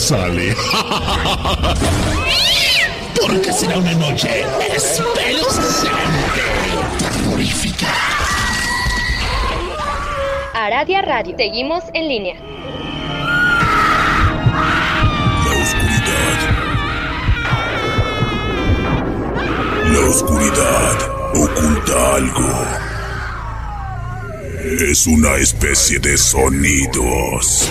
sale. Porque será una noche espeluznante, terrorífica. Aradia Radio. Seguimos en línea. La oscuridad. La oscuridad oculta algo. Es una especie de sonidos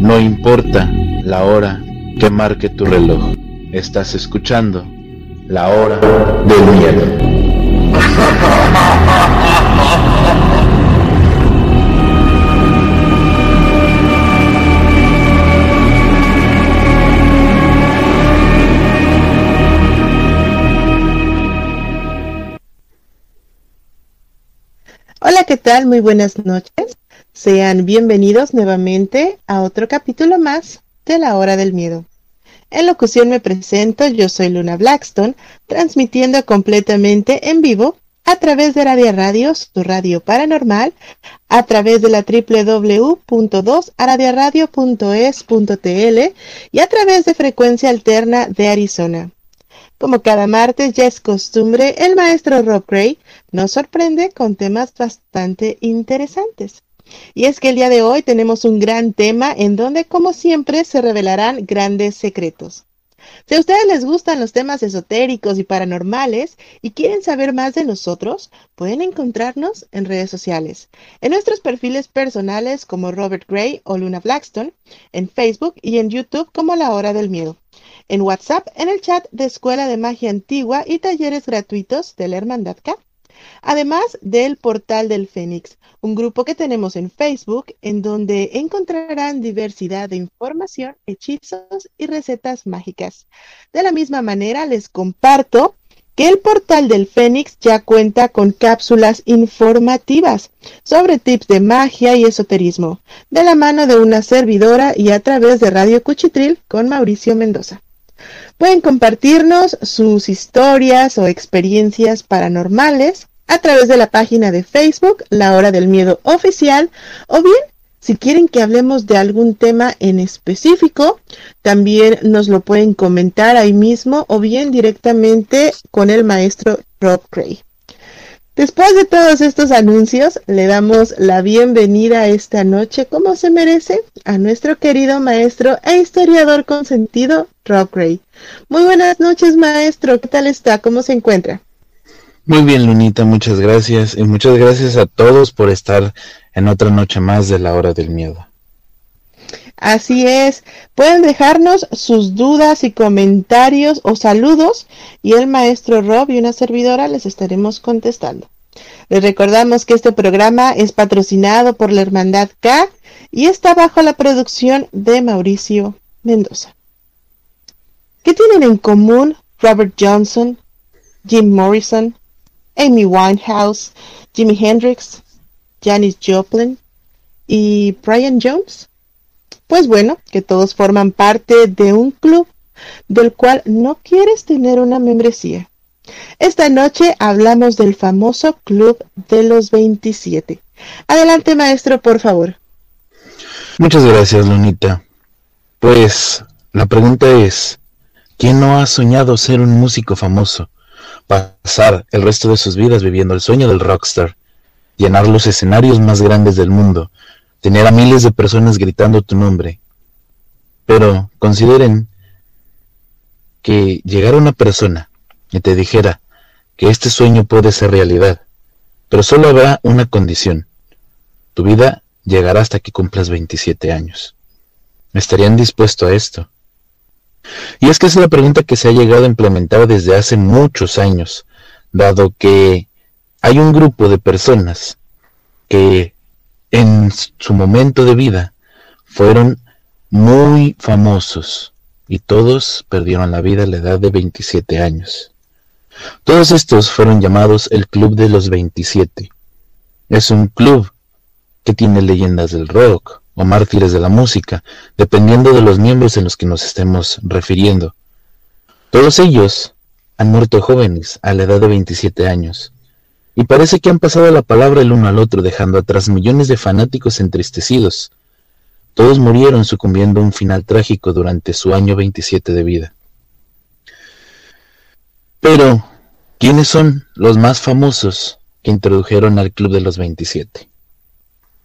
No importa la hora que marque tu reloj. Estás escuchando la hora del miedo. Hola, ¿qué tal? Muy buenas noches. Sean bienvenidos nuevamente a otro capítulo más de La Hora del Miedo. En locución me presento, yo soy Luna Blackstone, transmitiendo completamente en vivo a través de Radio Radio, su radio paranormal, a través de la www.2aradiaradio.es.tl y a través de frecuencia alterna de Arizona. Como cada martes ya es costumbre, el maestro Rob Gray nos sorprende con temas bastante interesantes. Y es que el día de hoy tenemos un gran tema en donde, como siempre, se revelarán grandes secretos. Si a ustedes les gustan los temas esotéricos y paranormales y quieren saber más de nosotros, pueden encontrarnos en redes sociales, en nuestros perfiles personales como Robert Gray o Luna Blackstone, en Facebook y en YouTube como La Hora del Miedo, en WhatsApp, en el chat de Escuela de Magia Antigua y talleres gratuitos de la Hermandad. Además del Portal del Fénix, un grupo que tenemos en Facebook en donde encontrarán diversidad de información, hechizos y recetas mágicas. De la misma manera, les comparto que el Portal del Fénix ya cuenta con cápsulas informativas sobre tips de magia y esoterismo, de la mano de una servidora y a través de Radio Cuchitril con Mauricio Mendoza. Pueden compartirnos sus historias o experiencias paranormales a través de la página de Facebook, La Hora del Miedo Oficial, o bien, si quieren que hablemos de algún tema en específico, también nos lo pueden comentar ahí mismo o bien directamente con el maestro Rob Gray. Después de todos estos anuncios, le damos la bienvenida esta noche, como se merece, a nuestro querido maestro e historiador consentido, Rob Gray. Muy buenas noches, maestro. ¿Qué tal está? ¿Cómo se encuentra? Muy bien, Lunita, muchas gracias. Y muchas gracias a todos por estar en otra noche más de la hora del miedo. Así es, pueden dejarnos sus dudas y comentarios o saludos y el maestro Rob y una servidora les estaremos contestando. Les recordamos que este programa es patrocinado por la Hermandad K y está bajo la producción de Mauricio Mendoza. ¿Qué tienen en común Robert Johnson, Jim Morrison, Amy Winehouse, Jimi Hendrix, Janis Joplin y Brian Jones? Pues bueno, que todos forman parte de un club del cual no quieres tener una membresía. Esta noche hablamos del famoso Club de los 27. Adelante, maestro, por favor. Muchas gracias, Lunita. Pues la pregunta es, ¿quién no ha soñado ser un músico famoso? Pasar el resto de sus vidas viviendo el sueño del rockstar, llenar los escenarios más grandes del mundo, tener a miles de personas gritando tu nombre. Pero consideren que llegara una persona y te dijera que este sueño puede ser realidad, pero solo habrá una condición. Tu vida llegará hasta que cumplas 27 años. ¿Estarían dispuestos a esto? Y es que es la pregunta que se ha llegado a implementar desde hace muchos años, dado que hay un grupo de personas que en su momento de vida fueron muy famosos y todos perdieron la vida a la edad de 27 años. Todos estos fueron llamados el Club de los 27. Es un club que tiene leyendas del rock o mártires de la música, dependiendo de los miembros en los que nos estemos refiriendo. Todos ellos han muerto jóvenes a la edad de 27 años, y parece que han pasado la palabra el uno al otro, dejando atrás millones de fanáticos entristecidos, todos murieron sucumbiendo a un final trágico durante su año 27 de vida. Pero, ¿quiénes son los más famosos que introdujeron al Club de los 27?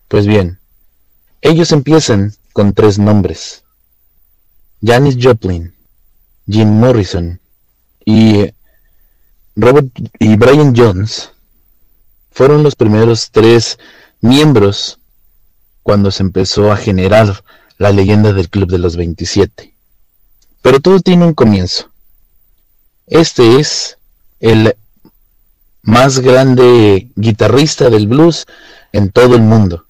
Pues bien, ellos empiezan con tres nombres. Janis Joplin, Jim Morrison y Robert y Brian Jones fueron los primeros tres miembros cuando se empezó a generar la leyenda del Club de los 27. Pero todo tiene un comienzo. Este es el más grande guitarrista del blues en todo el mundo.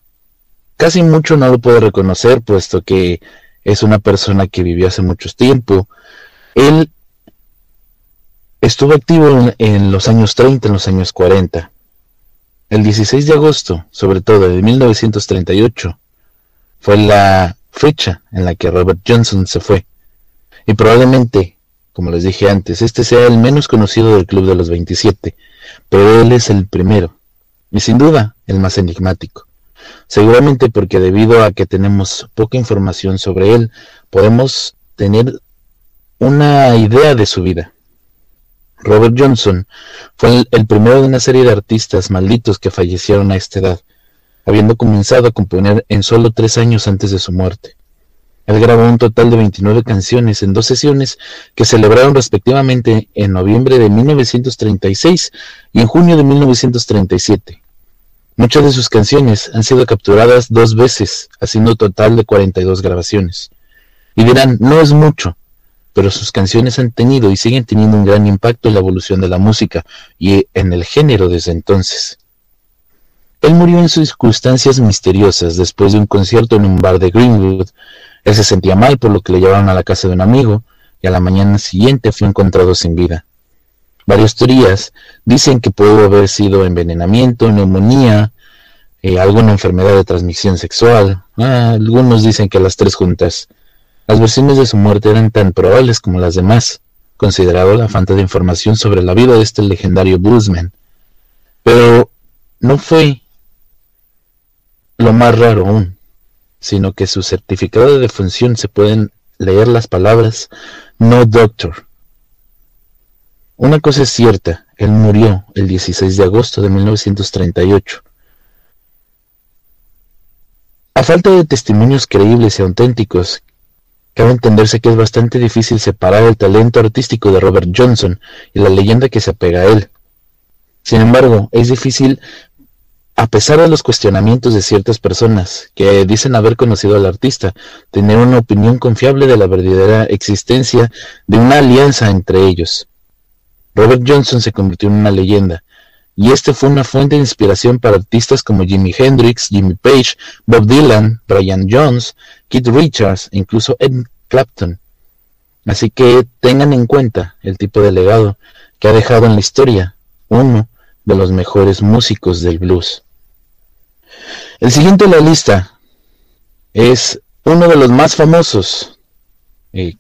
Casi mucho no lo puedo reconocer, puesto que es una persona que vivió hace mucho tiempo. Él estuvo activo en, los años 30, en los años 40. El 16 de agosto, sobre todo de 1938, fue la fecha en la que Robert Johnson se fue. Y probablemente, como les dije antes, este sea el menos conocido del Club de los 27, pero él es el primero, y sin duda el más enigmático. Seguramente porque debido a que tenemos poca información sobre él, podemos tener una idea de su vida. Robert Johnson fue el, primero de una serie de artistas malditos que fallecieron a esta edad, habiendo comenzado a componer en solo tres años antes de su muerte. Él grabó un total de 29 canciones en dos sesiones que celebraron respectivamente en noviembre de 1936 y en junio de 1937. Muchas de sus canciones han sido capturadas dos veces, haciendo un total de 42 grabaciones. Y dirán, no es mucho, pero sus canciones han tenido y siguen teniendo un gran impacto en la evolución de la música y en el género desde entonces. Él murió en circunstancias misteriosas después de un concierto en un bar de Greenwood. Él se sentía mal por lo que le llevaron a la casa de un amigo y a la mañana siguiente fue encontrado sin vida. Varias teorías dicen que pudo haber sido envenenamiento, neumonía, eh, alguna enfermedad de transmisión sexual. Ah, algunos dicen que las tres juntas. Las versiones de su muerte eran tan probables como las demás, considerado la falta de información sobre la vida de este legendario bluesman. Pero no fue lo más raro aún, sino que su certificado de defunción se pueden leer las palabras No Doctor. Una cosa es cierta, él murió el 16 de agosto de 1938. A falta de testimonios creíbles y auténticos Cabe entenderse que es bastante difícil separar el talento artístico de Robert Johnson y la leyenda que se apega a él. Sin embargo, es difícil, a pesar de los cuestionamientos de ciertas personas que dicen haber conocido al artista, tener una opinión confiable de la verdadera existencia de una alianza entre ellos. Robert Johnson se convirtió en una leyenda, y este fue una fuente de inspiración para artistas como Jimi Hendrix, Jimmy Page, Bob Dylan, Brian Jones, Keith Richards e incluso Ed Clapton. Así que tengan en cuenta el tipo de legado que ha dejado en la historia uno de los mejores músicos del blues. El siguiente en la lista es uno de los más famosos eh,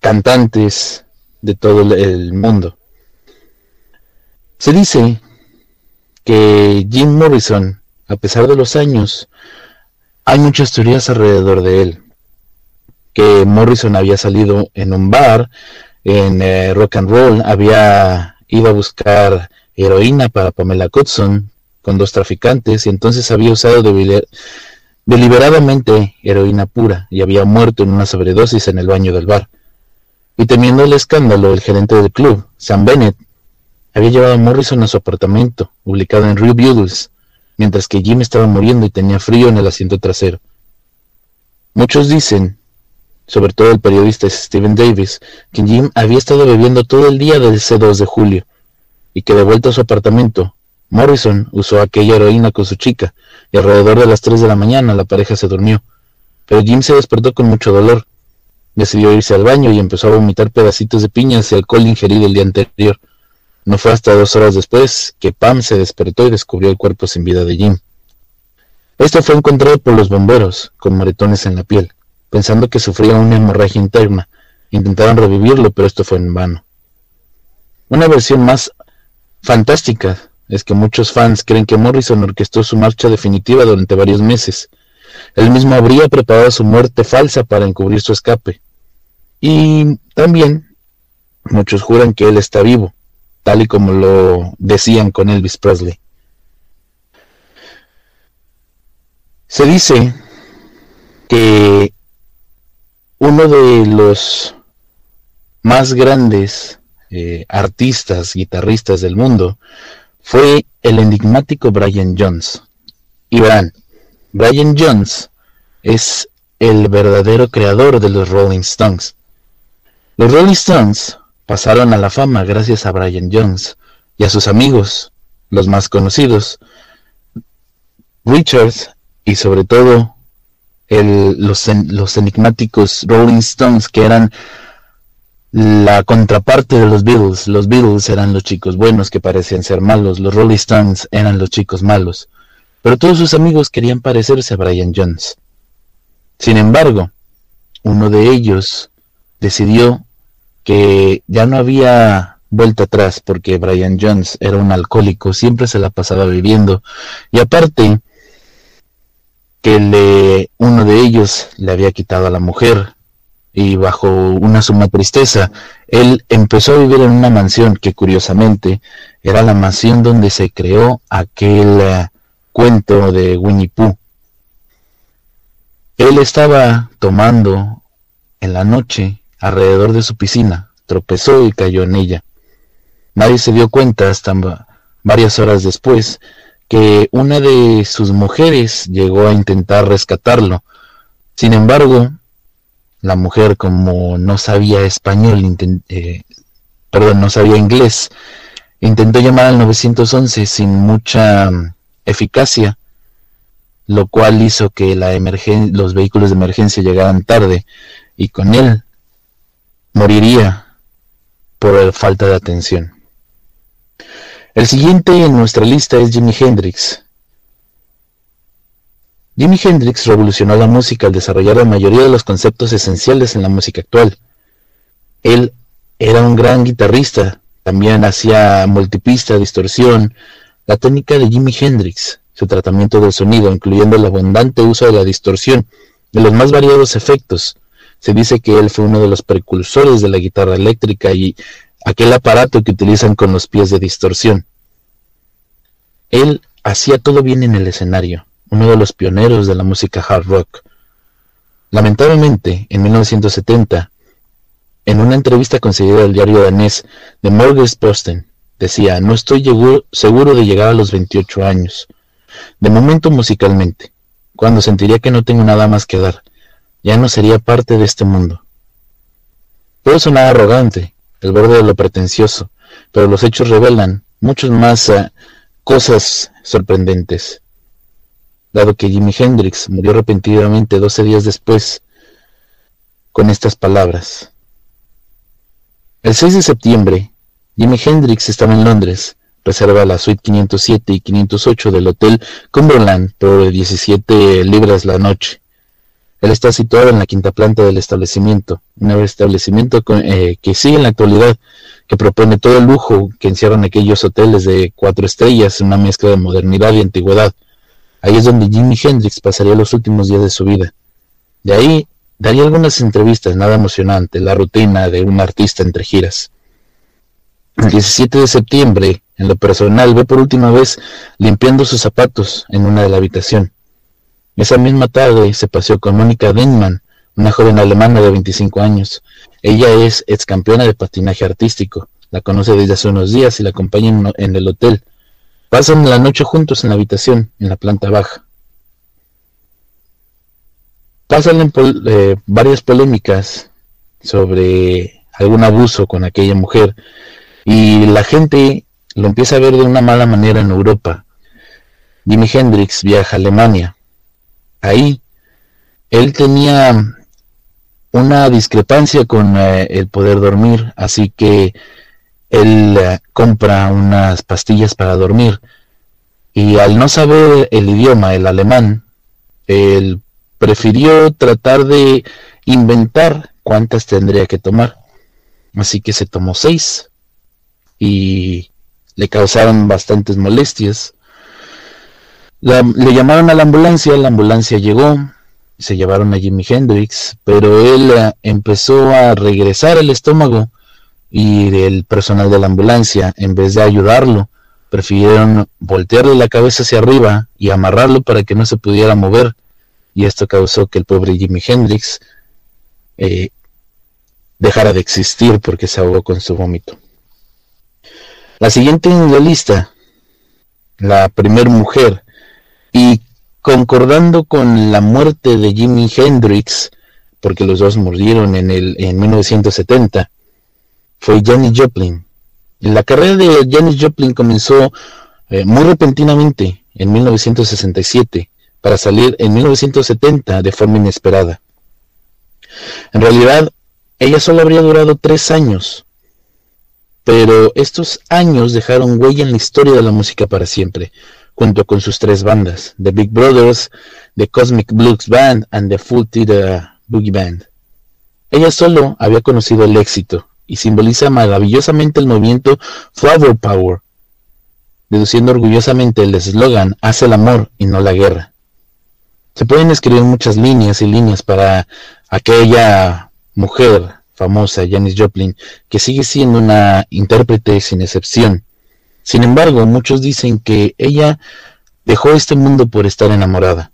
cantantes de todo el mundo. Se dice que Jim Morrison, a pesar de los años, hay muchas teorías alrededor de él. Que Morrison había salido en un bar, en eh, rock and roll, había ido a buscar heroína para Pamela Cudson con dos traficantes y entonces había usado deliberadamente heroína pura y había muerto en una sobredosis en el baño del bar. Y temiendo el escándalo, el gerente del club, Sam Bennett, había llevado a Morrison a su apartamento, ubicado en Rio Beatles, mientras que Jim estaba muriendo y tenía frío en el asiento trasero. Muchos dicen, sobre todo el periodista Stephen Davis, que Jim había estado bebiendo todo el día del ese 2 de julio, y que de vuelta a su apartamento, Morrison usó aquella heroína con su chica, y alrededor de las 3 de la mañana la pareja se durmió. pero Jim se despertó con mucho dolor. Decidió irse al baño y empezó a vomitar pedacitos de piñas y alcohol ingerido el día anterior. No fue hasta dos horas después que Pam se despertó y descubrió el cuerpo sin vida de Jim. Esto fue encontrado por los bomberos, con moretones en la piel, pensando que sufría una hemorragia interna. Intentaron revivirlo, pero esto fue en vano. Una versión más fantástica es que muchos fans creen que Morrison orquestó su marcha definitiva durante varios meses. Él mismo habría preparado su muerte falsa para encubrir su escape. Y también muchos juran que él está vivo, tal y como lo decían con Elvis Presley. Se dice que uno de los más grandes eh, artistas, guitarristas del mundo, fue el enigmático Brian Jones. Y verán, Brian Jones es el verdadero creador de los Rolling Stones. Los Rolling Stones pasaron a la fama gracias a Brian Jones y a sus amigos, los más conocidos, Richards y sobre todo los, enigmáticos Rolling Stones que eran la contraparte de los Beatles. Los Beatles eran los chicos buenos que parecían ser malos, los Rolling Stones eran los chicos malos, pero todos sus amigos querían parecerse a Brian Jones. Sin embargo, uno de ellos decidió que ya no había vuelta atrás porque Brian Jones era un alcohólico, siempre se la pasaba viviendo y aparte que le, uno de ellos le había quitado a la mujer y bajo una suma tristeza, él empezó a vivir en una mansión que curiosamente era la mansión donde se creó aquel eh, cuento de Winnie Pooh. Él estaba tomando en la noche alrededor de su piscina, tropezó y cayó en ella. Nadie se dio cuenta hasta varias horas después que una de sus mujeres llegó a intentar rescatarlo. Sin embargo, la mujer como no sabía español, eh, perdón, no sabía inglés, intentó llamar al 911 sin mucha eficacia, lo cual hizo que los vehículos de emergencia llegaran tarde y con él moriría por falta de atención. El siguiente en nuestra lista es Jimi Hendrix, Jimi Hendrix revolucionó la música al desarrollar la mayoría de los conceptos esenciales en la música actual. Él era un gran guitarrista, también hacía multipista, distorsión. La técnica de Jimi Hendrix, su tratamiento del sonido, incluyendo el abundante uso de la distorsión, de los más variados efectos. Se dice que él fue uno de los precursores de la guitarra eléctrica y aquel aparato que utilizan con los pies de distorsión. Él hacía todo bien en el escenario uno de los pioneros de la música hard rock. Lamentablemente, en 1970, en una entrevista concedida al diario danés The Morges Posten, decía, no estoy seguro de llegar a los 28 años. De momento musicalmente, cuando sentiría que no tengo nada más que dar, ya no sería parte de este mundo. Puedo sonar arrogante, el borde de lo pretencioso, pero los hechos revelan muchas más eh, cosas sorprendentes dado que Jimi Hendrix murió repentinamente 12 días después con estas palabras. El 6 de septiembre, Jimi Hendrix estaba en Londres, reserva la suite 507 y 508 del Hotel Cumberland por 17 libras la noche. Él está situado en la quinta planta del establecimiento, un establecimiento eh, que sigue en la actualidad, que propone todo el lujo que encierran aquellos hoteles de cuatro estrellas, una mezcla de modernidad y antigüedad. Ahí es donde Jimi Hendrix pasaría los últimos días de su vida. De ahí daría algunas entrevistas, nada emocionante, la rutina de un artista entre giras. El 17 de septiembre, en lo personal, ve por última vez limpiando sus zapatos en una de la habitación. Esa misma tarde se paseó con Mónica Denman, una joven alemana de 25 años. Ella es ex campeona de patinaje artístico. La conoce desde hace unos días y la acompaña en el hotel. Pasan la noche juntos en la habitación, en la planta baja. Pasan eh, varias polémicas sobre algún abuso con aquella mujer y la gente lo empieza a ver de una mala manera en Europa. Jimi Hendrix viaja a Alemania. Ahí él tenía una discrepancia con eh, el poder dormir, así que él eh, compra unas pastillas para dormir y al no saber el idioma, el alemán, él prefirió tratar de inventar cuántas tendría que tomar. Así que se tomó seis y le causaron bastantes molestias. le llamaron a la ambulancia, la ambulancia llegó, se llevaron a Jimi Hendrix, pero él eh, empezó a regresar el estómago y el personal de la ambulancia, en vez de ayudarlo, prefirieron voltearle la cabeza hacia arriba y amarrarlo para que no se pudiera mover, y esto causó que el pobre Jimi Hendrix eh, dejara de existir porque se ahogó con su vómito. La siguiente en la lista, la primer mujer, y concordando con la muerte de Jimi Hendrix, porque los dos murieron en, el, en 1970, fue Janis Joplin. La carrera de Janis Joplin comenzó eh, muy repentinamente en 1967 para salir en 1970 de forma inesperada. En realidad, ella solo habría durado tres años, pero estos años dejaron huella en la historia de la música para siempre, junto con sus tres bandas, The Big Brothers, The Cosmic Blues Band and The Full Theater Boogie Band. Ella solo había conocido el éxito, y simboliza maravillosamente el movimiento Flower Power, deduciendo orgullosamente el eslogan Hace el amor y no la guerra. Se pueden escribir muchas líneas y líneas para aquella mujer famosa, Janis Joplin, que sigue siendo una intérprete sin excepción. Sin embargo, muchos dicen que ella dejó este mundo por estar enamorada.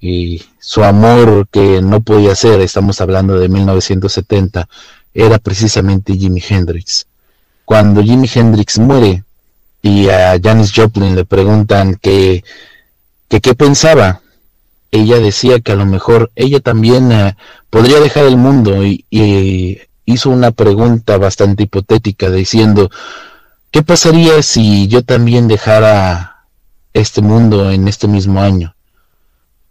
Y su amor que no podía ser, estamos hablando de 1970, era precisamente Jimi Hendrix. Cuando Jimi Hendrix muere y a Janis Joplin le preguntan que, qué pensaba, ella decía que a lo mejor ella también eh, podría dejar el mundo y, y, hizo una pregunta bastante hipotética diciendo, ¿qué pasaría si yo también dejara este mundo en este mismo año?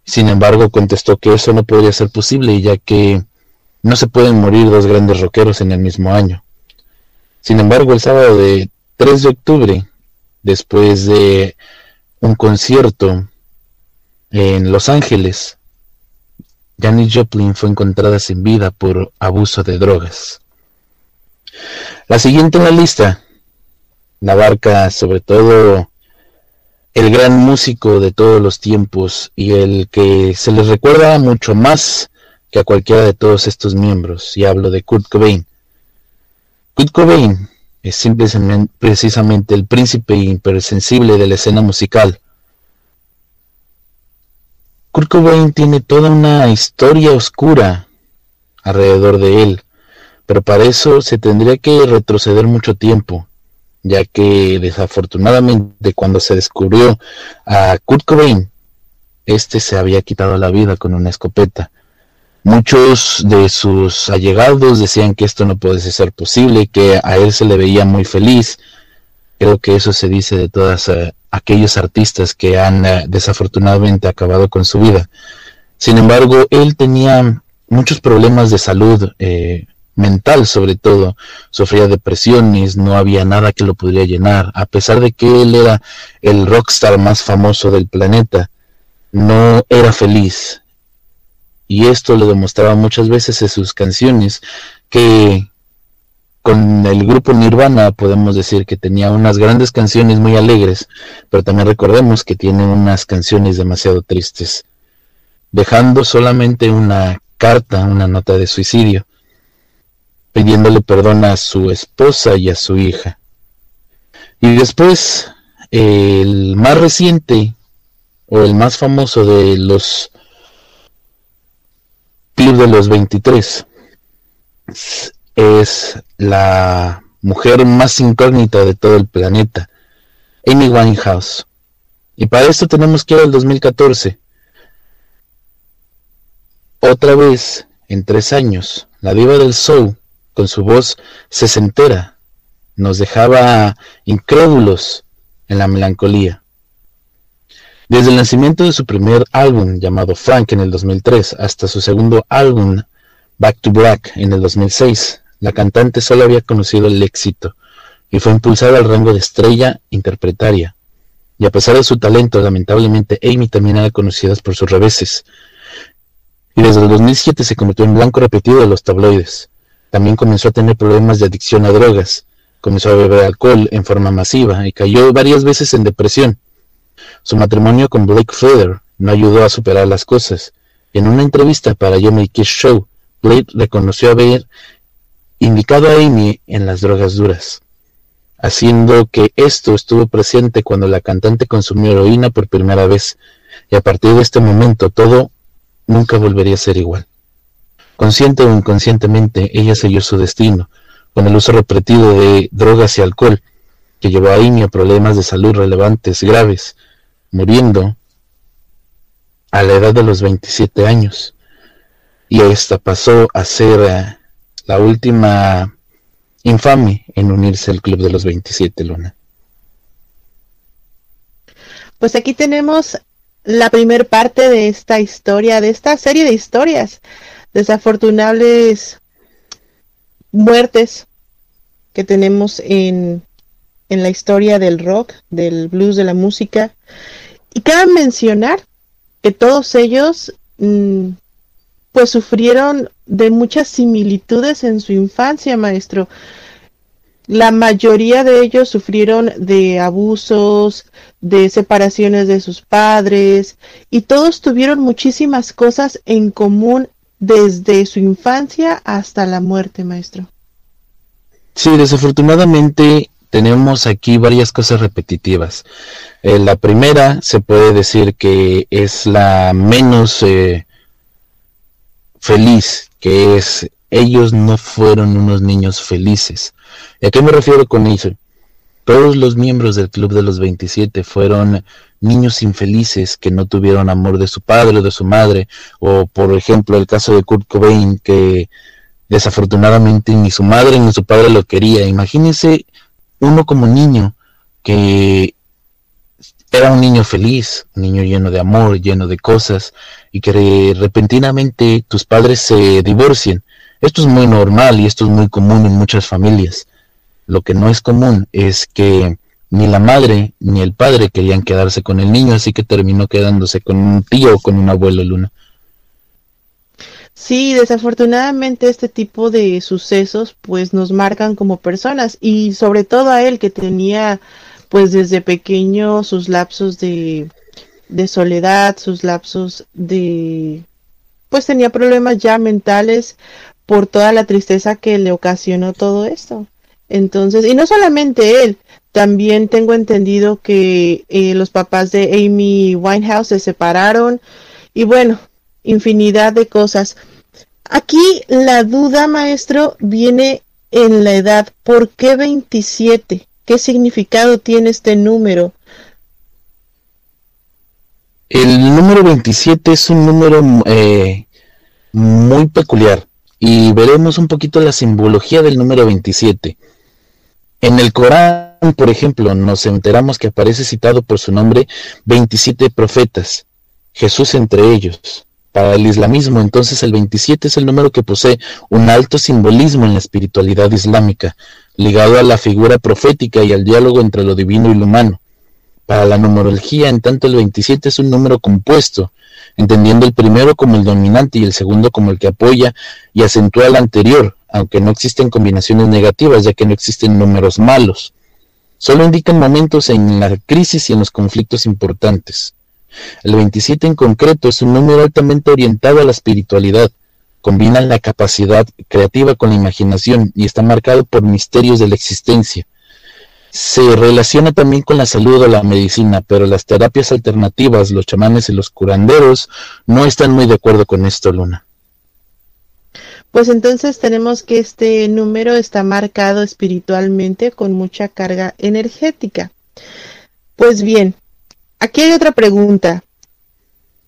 Sin embargo, contestó que eso no podría ser posible, ya que no se pueden morir dos grandes rockeros en el mismo año. Sin embargo, el sábado de 3 de octubre, después de un concierto en Los Ángeles, Janis Joplin fue encontrada sin vida por abuso de drogas. La siguiente en la lista la abarca sobre todo el gran músico de todos los tiempos y el que se les recuerda mucho más que a cualquiera de todos estos miembros, y hablo de Kurt Cobain. Kurt Cobain es simplemente, precisamente el príncipe hipersensible de la escena musical. Kurt Cobain tiene toda una historia oscura alrededor de él, pero para eso se tendría que retroceder mucho tiempo, ya que desafortunadamente cuando se descubrió a Kurt Cobain, este se había quitado la vida con una escopeta Muchos de sus allegados decían que esto no puede ser posible, que a él se le veía muy feliz. Creo que eso se dice de todos eh, aquellos artistas que han eh, desafortunadamente acabado con su vida. Sin embargo, él tenía muchos problemas de salud eh, mental sobre todo, sufría depresiones, no había nada que lo pudiera llenar, a pesar de que él era el rockstar más famoso del planeta, no era feliz, y esto lo demostraba muchas veces en sus canciones, que con el grupo Nirvana podemos decir que tenía unas grandes canciones muy alegres, pero también recordemos que tiene unas canciones demasiado tristes, dejando solamente una carta, una nota de suicidio, pidiéndole perdón a su esposa y a su hija. Y después, el más reciente o el más famoso de los Club de los 23 es la mujer más incógnita de todo el planeta, Amy Winehouse. Y para esto tenemos que ir al 2014. Otra vez, en tres años, la diva del soul, con su voz sesentera, nos dejaba incrédulos en la melancolía. Desde el nacimiento de su primer álbum llamado Frank en el 2003 hasta su segundo álbum Back to Black en el 2006, la cantante solo había conocido el éxito y fue impulsada al rango de estrella interpretaria. Y a pesar de su talento, lamentablemente Amy también era conocida por sus reveses. Y desde el 2007 se convirtió en blanco repetido de los tabloides. También comenzó a tener problemas de adicción a drogas, comenzó a beber alcohol en forma masiva y cayó varias veces en depresión. Su matrimonio con Blake Feather no ayudó a superar las cosas. En una entrevista para Yo Kiss Show, Blake reconoció haber indicado a Amy en las drogas duras, haciendo que esto estuvo presente cuando la cantante consumió heroína por primera vez, y a partir de este momento todo nunca volvería a ser igual. Consciente o inconscientemente, ella selló su destino, con el uso repetido de drogas y alcohol, que llevó a Amy a problemas de salud relevantes, graves, muriendo a la edad de los 27 años. Y esta pasó a ser eh, la última infame en unirse al Club de los 27, Luna. Pues aquí tenemos la primer parte de esta historia, de esta serie de historias desafortunables muertes que tenemos en, en la historia del rock, del blues, de la música. Y cabe mencionar que todos ellos mm, pues sufrieron de muchas similitudes en su infancia, maestro. La mayoría de ellos sufrieron de abusos, de separaciones de sus padres y todos tuvieron muchísimas cosas en común desde su infancia hasta la muerte, maestro. Sí, desafortunadamente tenemos aquí varias cosas repetitivas. Eh, la primera se puede decir que es la menos eh, feliz, que es ellos no fueron unos niños felices. ¿Y a qué me refiero con eso? Todos los miembros del Club de los 27 fueron niños infelices que no tuvieron amor de su padre o de su madre, o por ejemplo el caso de Kurt Cobain, que desafortunadamente ni su madre ni su padre lo quería. Imagínense uno como niño que era un niño feliz, un niño lleno de amor, lleno de cosas, y que repentinamente tus padres se divorcien. Esto es muy normal y esto es muy común en muchas familias. Lo que no es común es que ni la madre ni el padre querían quedarse con el niño, así que terminó quedándose con un tío o con un abuelo Luna. Sí, desafortunadamente este tipo de sucesos pues nos marcan como personas y sobre todo a él que tenía pues desde pequeño sus lapsos de, soledad, sus lapsos de pues tenía problemas ya mentales por toda la tristeza que le ocasionó todo esto. Entonces, y no solamente él, también tengo entendido que eh, los papás de Amy Winehouse se separaron y bueno, infinidad de cosas. Aquí la duda, maestro, viene en la edad. ¿Por qué 27? ¿Qué significado tiene este número? El número 27 es un número eh, muy peculiar y veremos un poquito la simbología del número 27. En el Corán, por ejemplo, nos enteramos que aparece citado por su nombre 27 profetas, Jesús entre ellos. Para el islamismo, entonces el 27 es el número que posee un alto simbolismo en la espiritualidad islámica, ligado a la figura profética y al diálogo entre lo divino y lo humano. Para la numerología, en tanto el 27 es un número compuesto, entendiendo el primero como el dominante y el segundo como el que apoya y acentúa al anterior, aunque no existen combinaciones negativas, ya que no existen números malos. Solo indican momentos en la crisis y en los conflictos importantes. El 27 en concreto es un número altamente orientado a la espiritualidad. Combina la capacidad creativa con la imaginación y está marcado por misterios de la existencia. Se relaciona también con la salud o la medicina, pero las terapias alternativas, los chamanes y los curanderos no están muy de acuerdo con esto, Luna pues entonces tenemos que este número está marcado espiritualmente con mucha carga energética. Pues bien, aquí hay otra pregunta.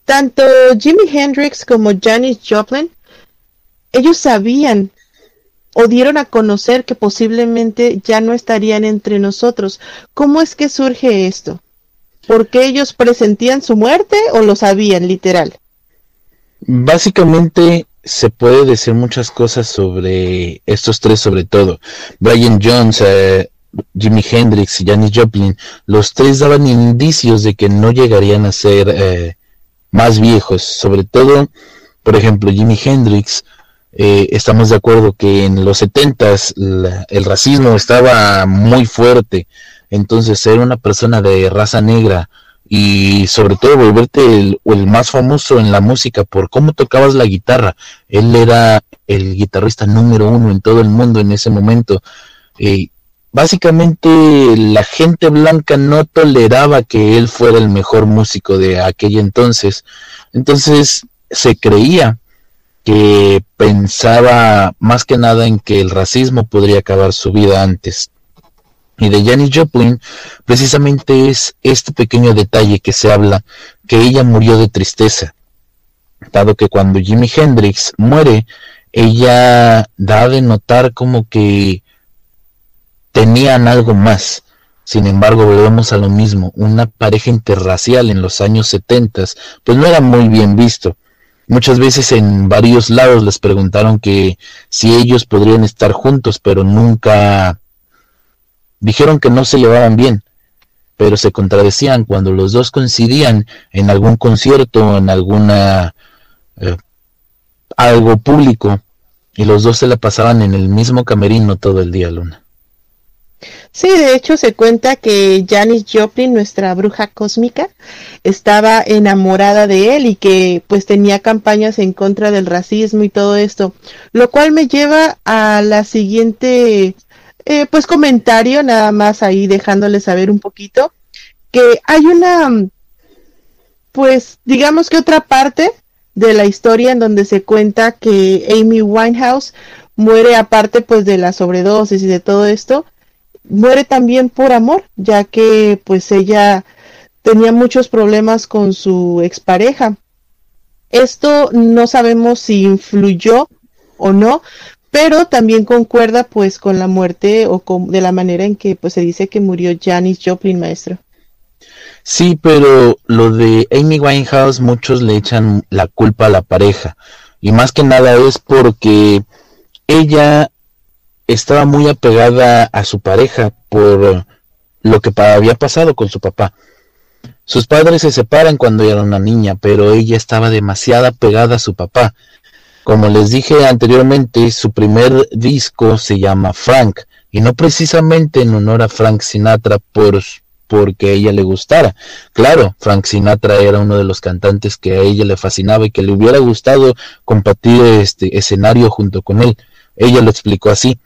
Tanto Jimi Hendrix como Janis Joplin, ellos sabían o dieron a conocer que posiblemente ya no estarían entre nosotros. ¿Cómo es que surge esto? porque ellos presentían su muerte o lo sabían, literal. Básicamente se puede decir muchas cosas sobre estos tres, sobre todo. Brian Jones, eh, Jimi Hendrix y Janis Joplin, los tres daban indicios de que no llegarían a ser eh, más viejos. Sobre todo, por ejemplo, Jimi Hendrix, eh, estamos de acuerdo que en los setentas el racismo estaba muy fuerte. Entonces, ser una persona de raza negra y sobre todo volverte el, el, más famoso en la música por cómo tocabas la guitarra. Él era el guitarrista número uno en todo el mundo en ese momento. Eh, básicamente la gente blanca no toleraba que él fuera el mejor músico de aquel entonces. Entonces se creía que pensaba más que nada en que el racismo podría acabar su vida antes y de Janis Joplin, precisamente es este pequeño detalle que se habla, que ella murió de tristeza, dado que cuando Jimi Hendrix muere, ella da de notar como que tenían algo más. Sin embargo, volvemos a lo mismo, una pareja interracial en los años 70, pues no era muy bien visto. Muchas veces en varios lados les preguntaron que si ellos podrían estar juntos, pero nunca Dijeron que no se llevaban bien, pero se contradecían cuando los dos coincidían en algún concierto, en alguna eh, algo público, y los dos se la pasaban en el mismo camerino todo el día, Luna. Sí, de hecho se cuenta que Janis Joplin, nuestra bruja cósmica, estaba enamorada de él y que pues tenía campañas en contra del racismo y todo esto, lo cual me lleva a la siguiente eh, pues comentario, nada más ahí dejándole saber un poquito, que hay una, pues digamos que otra parte de la historia en donde se cuenta que Amy Winehouse muere aparte pues de la sobredosis y de todo esto, muere también por amor, ya que pues ella tenía muchos problemas con su expareja. Esto no sabemos si influyó o no, pero también concuerda pues con la muerte o con, de la manera en que pues se dice que murió Janis Joplin, maestro. Sí, pero lo de Amy Winehouse muchos le echan la culpa a la pareja y más que nada es porque ella estaba muy apegada a su pareja por lo que había pasado con su papá. Sus padres se separan cuando era una niña, pero ella estaba demasiado apegada a su papá como les dije anteriormente, su primer disco se llama Frank, y no precisamente en honor a Frank Sinatra por, porque ella le gustara. Claro, Frank Sinatra era uno de los cantantes que a ella le fascinaba y que le hubiera gustado compartir este escenario junto con él. Ella lo explicó así.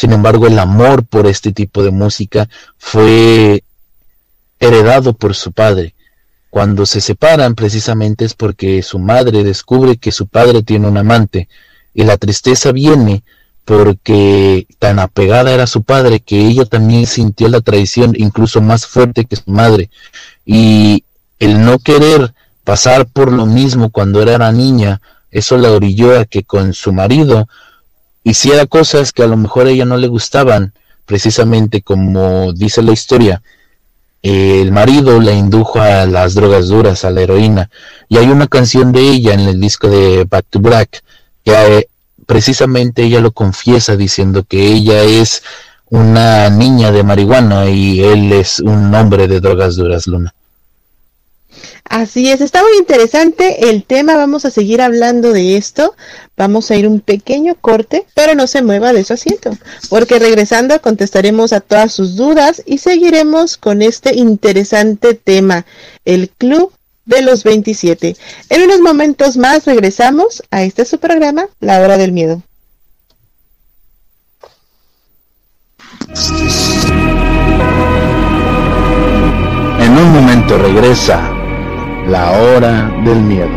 Sin embargo, el amor por este tipo de música fue heredado por su padre. Cuando se separan precisamente es porque su madre descubre que su padre tiene un amante y la tristeza viene porque tan apegada era su padre que ella también sintió la traición incluso más fuerte que su madre y el no querer pasar por lo mismo cuando era niña eso la orilló a que con su marido hiciera cosas que a lo mejor a ella no le gustaban precisamente como dice la historia el marido la indujo a las drogas duras, a la heroína. Y hay una canción de ella en el disco de Back to Black, que eh, precisamente ella lo confiesa diciendo que ella es una niña de marihuana y él es un hombre de drogas duras, Luna. Así es, está muy interesante el tema, vamos a seguir hablando de esto, vamos a ir un pequeño corte, pero no se mueva de su asiento, porque regresando contestaremos a todas sus dudas y seguiremos con este interesante tema, el Club de los 27. En unos momentos más regresamos a este su programa, La Hora del Miedo. En un momento regresa la hora del miedo.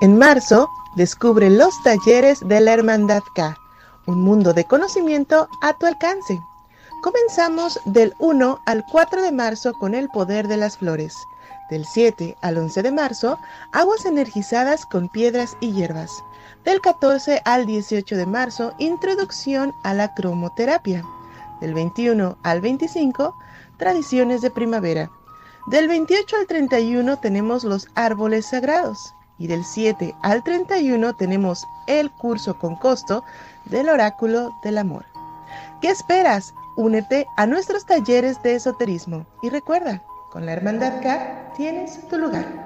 En marzo, descubre los talleres de la Hermandad K un mundo de conocimiento a tu alcance. Comenzamos del 1 al 4 de marzo con el poder de las flores. Del 7 al 11 de marzo, aguas energizadas con piedras y hierbas. Del 14 al 18 de marzo, introducción a la cromoterapia. Del 21 al 25, tradiciones de primavera. Del 28 al 31 tenemos los árboles sagrados. Y del 7 al 31 tenemos el curso con costo del oráculo del amor. ¿Qué esperas? Únete a nuestros talleres de esoterismo y recuerda, con la Hermandad K tienes tu lugar.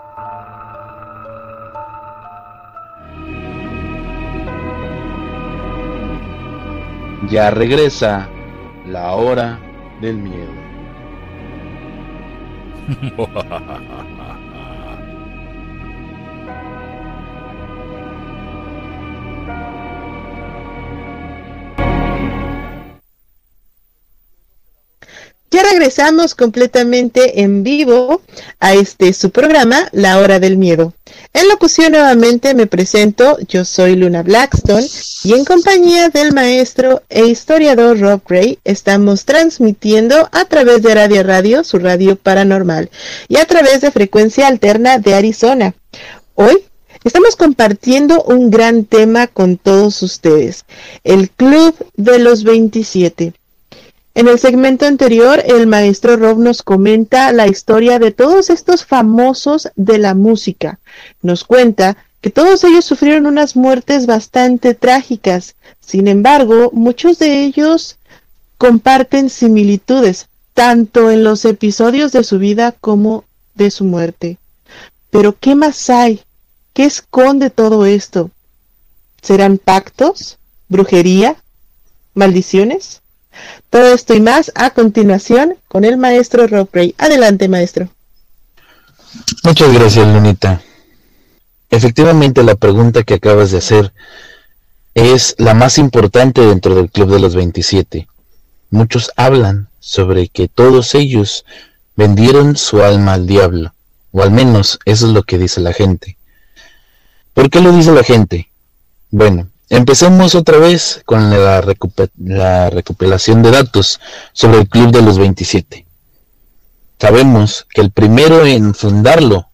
Ya regresa la hora del miedo. Ya regresamos completamente en vivo a este su programa, La Hora del Miedo. En locución nuevamente me presento, yo soy Luna Blackstone y en compañía del maestro e historiador Rob Gray estamos transmitiendo a través de Radio Radio, su radio paranormal, y a través de frecuencia alterna de Arizona. Hoy Estamos compartiendo un gran tema con todos ustedes, el Club de los 27. En el segmento anterior, el maestro Rob nos comenta la historia de todos estos famosos de la música. Nos cuenta que todos ellos sufrieron unas muertes bastante trágicas. Sin embargo, muchos de ellos comparten similitudes, tanto en los episodios de su vida como de su muerte. Pero, ¿qué más hay? ¿Qué esconde todo esto? ¿Serán pactos? ¿Brujería? ¿Maldiciones? Todo esto y más a continuación con el maestro Rob Ray. Adelante, maestro. Muchas gracias, Lunita. Efectivamente, la pregunta que acabas de hacer es la más importante dentro del Club de los 27. Muchos hablan sobre que todos ellos vendieron su alma al diablo, o al menos eso es lo que dice la gente. ¿Por qué lo dice la gente? Bueno, Empecemos otra vez con la, recopilación de datos sobre el Club de los 27. Sabemos que el primero en fundarlo,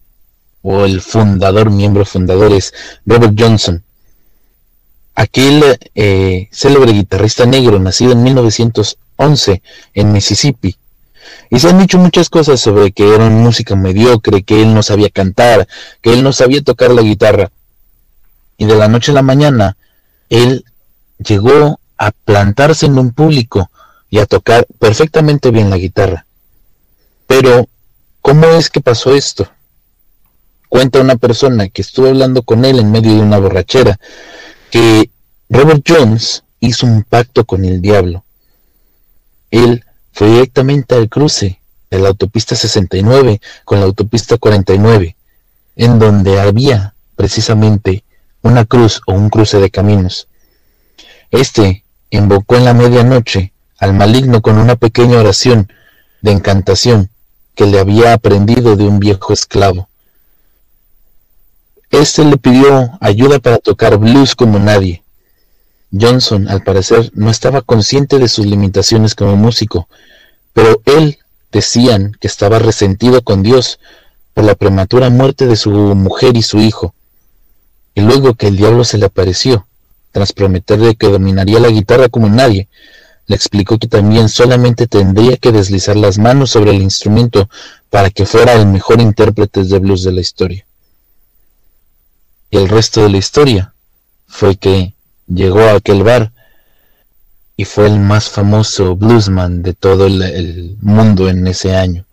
o el fundador, miembro fundador, es Robert Johnson, aquel eh, célebre guitarrista negro nacido en 1911 en Mississippi. Y se han dicho muchas cosas sobre que era un músico mediocre, que él no sabía cantar, que él no sabía tocar la guitarra. Y de la noche a la mañana, él llegó a plantarse en un público y a tocar perfectamente bien la guitarra. Pero, ¿cómo es que pasó esto? Cuenta una persona que estuvo hablando con él en medio de una borrachera, que Robert Jones hizo un pacto con el diablo. Él fue directamente al cruce de la autopista 69 con la autopista 49, en donde había precisamente una cruz o un cruce de caminos. Este invocó en la medianoche al maligno con una pequeña oración de encantación que le había aprendido de un viejo esclavo. Este le pidió ayuda para tocar blues como nadie. Johnson, al parecer, no estaba consciente de sus limitaciones como músico, pero él decían que estaba resentido con Dios por la prematura muerte de su mujer y su hijo. Y luego que el diablo se le apareció, tras prometerle que dominaría la guitarra como nadie, le explicó que también solamente tendría que deslizar las manos sobre el instrumento para que fuera el mejor intérprete de blues de la historia. Y el resto de la historia fue que llegó a aquel bar y fue el más famoso bluesman de todo el, mundo en ese año.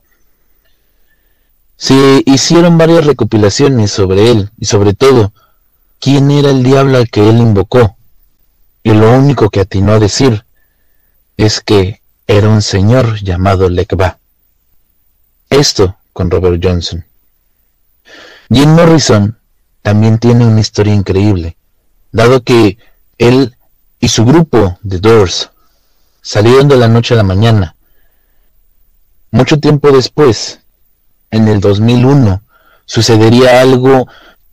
Se hicieron varias recopilaciones sobre él y sobre todo quién era el diablo al que él invocó. Y lo único que atinó a decir es que era un señor llamado Lekba. Esto con Robert Johnson. Jim Morrison también tiene una historia increíble, dado que él y su grupo de Doors salieron de la noche a la mañana. Mucho tiempo después, en el 2001, sucedería algo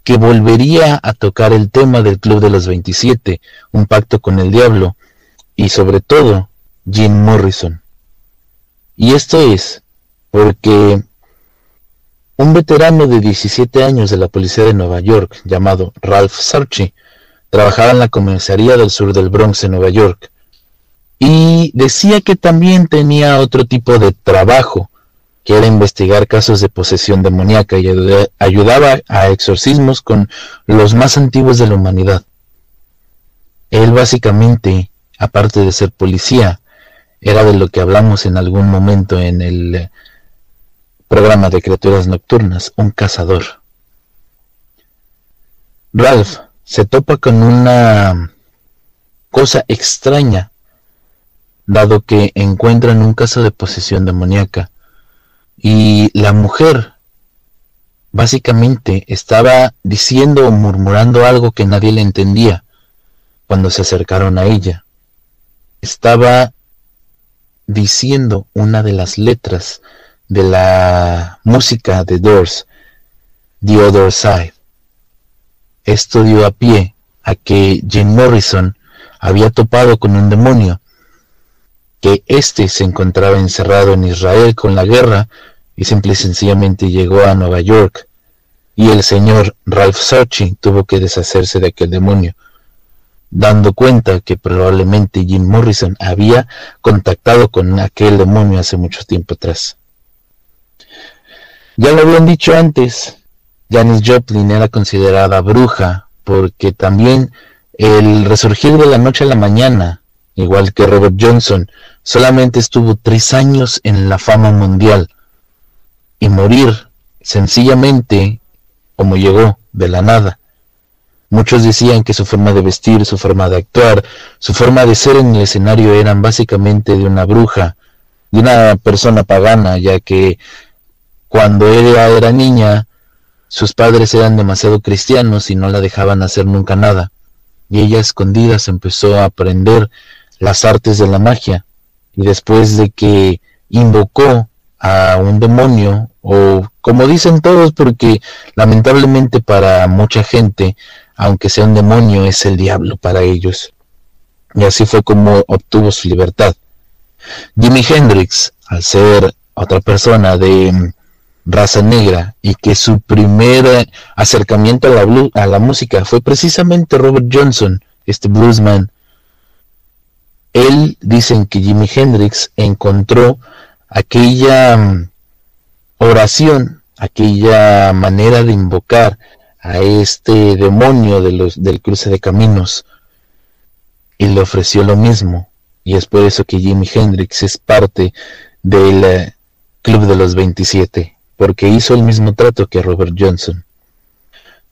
que volvería a tocar el tema del Club de los 27, un pacto con el diablo, y sobre todo Jim Morrison. Y esto es porque un veterano de 17 años de la policía de Nueva York, llamado Ralph Sarchi, trabajaba en la comisaría del sur del Bronx en Nueva York, y decía que también tenía otro tipo de trabajo, que era investigar casos de posesión demoníaca y ayudaba a exorcismos con los más antiguos de la humanidad. Él básicamente, aparte de ser policía, era de lo que hablamos en algún momento en el programa de criaturas nocturnas, un cazador. Ralph se topa con una cosa extraña, dado que encuentran un caso de posesión demoníaca. Y la mujer básicamente estaba diciendo o murmurando algo que nadie le entendía cuando se acercaron a ella. Estaba diciendo una de las letras de la música de Doors, The Other Side. Esto dio a pie a que Jim Morrison había topado con un demonio, que éste se encontraba encerrado en Israel con la guerra y simple y sencillamente llegó a Nueva York, y el señor Ralph Sarchi tuvo que deshacerse de aquel demonio dando cuenta que probablemente Jim Morrison había contactado con aquel demonio hace mucho tiempo atrás. Ya lo habían dicho antes, Janis Joplin era considerada bruja porque también el resurgir de la noche a la mañana, igual que Robert Johnson, solamente estuvo tres años en la fama mundial y morir sencillamente como llegó de la nada. Muchos decían que su forma de vestir, su forma de actuar, su forma de ser en el escenario eran básicamente de una bruja, de una persona pagana, ya que cuando ella era niña, sus padres eran demasiado cristianos y no la dejaban hacer nunca nada. Y ella a escondidas empezó a aprender las artes de la magia. Y después de que invocó a un demonio, o como dicen todos, porque lamentablemente para mucha gente aunque sea un demonio, es el diablo para ellos. Y así fue como obtuvo su libertad. Jimi Hendrix, al ser otra persona de mm, raza negra y que su primer acercamiento a la, a la música fue precisamente Robert Johnson, este bluesman. Él dicen que Jimi Hendrix encontró aquella mm, oración, aquella manera de invocar a este demonio de los, del cruce de caminos y le ofreció lo mismo. Y es por eso que Jimi Hendrix es parte del eh, Club de los 27, porque hizo el mismo trato que Robert Johnson.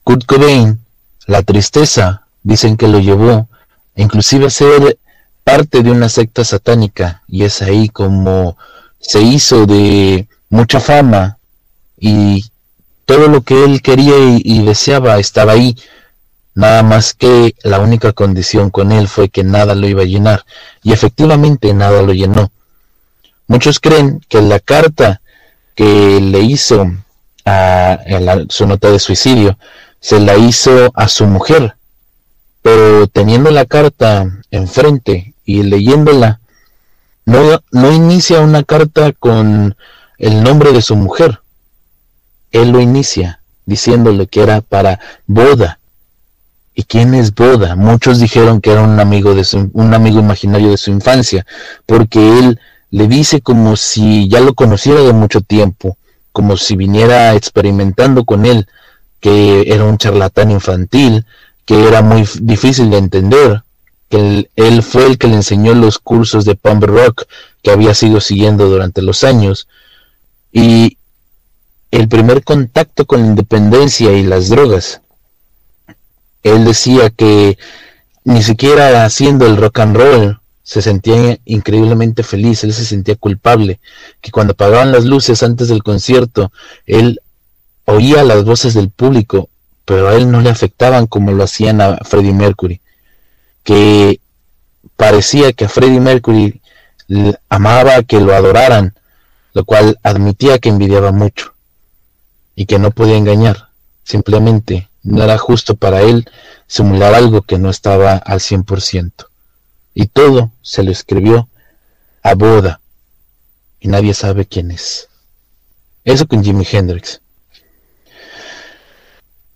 Kurt Cobain, la tristeza, dicen que lo llevó inclusive a ser parte de una secta satánica, y es ahí como se hizo de mucha fama y todo lo que él quería y, deseaba estaba ahí. Nada más que la única condición con él fue que nada lo iba a llenar. Y efectivamente nada lo llenó. Muchos creen que la carta que le hizo a, su nota de suicidio se la hizo a su mujer. Pero teniendo la carta enfrente y leyéndola, no, no inicia una carta con el nombre de su mujer. Él lo inicia diciéndole que era para boda. ¿Y quién es Boda? Muchos dijeron que era un amigo de su, un amigo imaginario de su infancia, porque él le dice como si ya lo conociera de mucho tiempo, como si viniera experimentando con él, que era un charlatán infantil, que era muy difícil de entender, que él, fue el que le enseñó los cursos de punk rock que había sido siguiendo durante los años, y el primer contacto con la independencia y las drogas. Él decía que ni siquiera haciendo el rock and roll se sentía increíblemente feliz, él se sentía culpable, que cuando apagaban las luces antes del concierto, él oía las voces del público, pero a él no le afectaban como lo hacían a Freddie Mercury, que parecía que a Freddie Mercury amaba que lo adoraran, lo cual admitía que envidiaba mucho y que no podía engañar, simplemente no era justo para él simular algo que no estaba al 100% y todo se lo escribió a boda y nadie sabe quién es. Eso con Jimi Hendrix.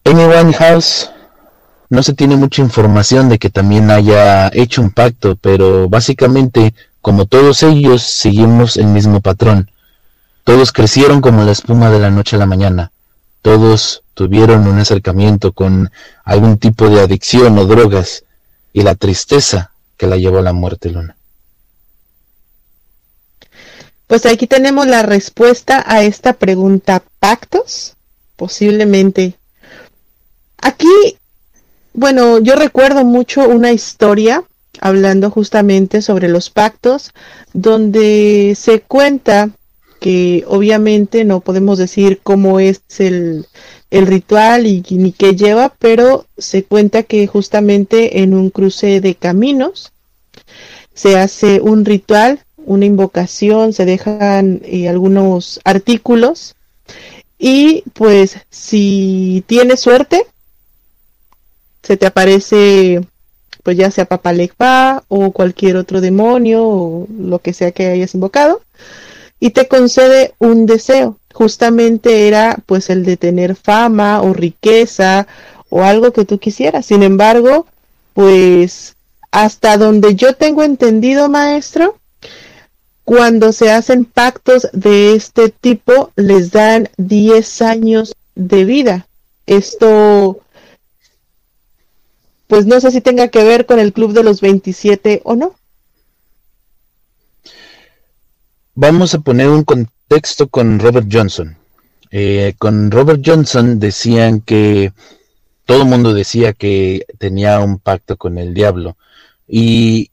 Amy Winehouse no se tiene mucha información de que también haya hecho un pacto, pero básicamente, como todos ellos, seguimos el mismo patrón. Todos crecieron como la espuma de la noche a la mañana. Todos tuvieron un acercamiento con algún tipo de adicción o drogas, y la tristeza que la llevó a la muerte, Luna? Pues aquí tenemos la respuesta a esta pregunta. ¿Pactos? Posiblemente. Aquí, bueno, yo recuerdo mucho una historia hablando justamente sobre los pactos, donde se cuenta que obviamente no podemos decir cómo es el, el ritual y ni qué lleva, pero se cuenta que justamente en un cruce de caminos se hace un ritual, una invocación, se dejan eh, algunos artículos y pues si tienes suerte, se te aparece pues ya sea Papalekpa o cualquier otro demonio o lo que sea que hayas invocado y te concede un deseo justamente era pues el de tener fama o riqueza o algo que tú quisieras. Sin embargo, pues hasta donde yo tengo entendido, maestro, cuando se hacen pactos de este tipo, les dan 10 años de vida. Esto, pues no sé si tenga que ver con el club de los 27 o no. Vamos a poner un contexto con Robert Johnson. Eh, con Robert Johnson decían que todo el mundo decía que tenía un pacto con el diablo. Y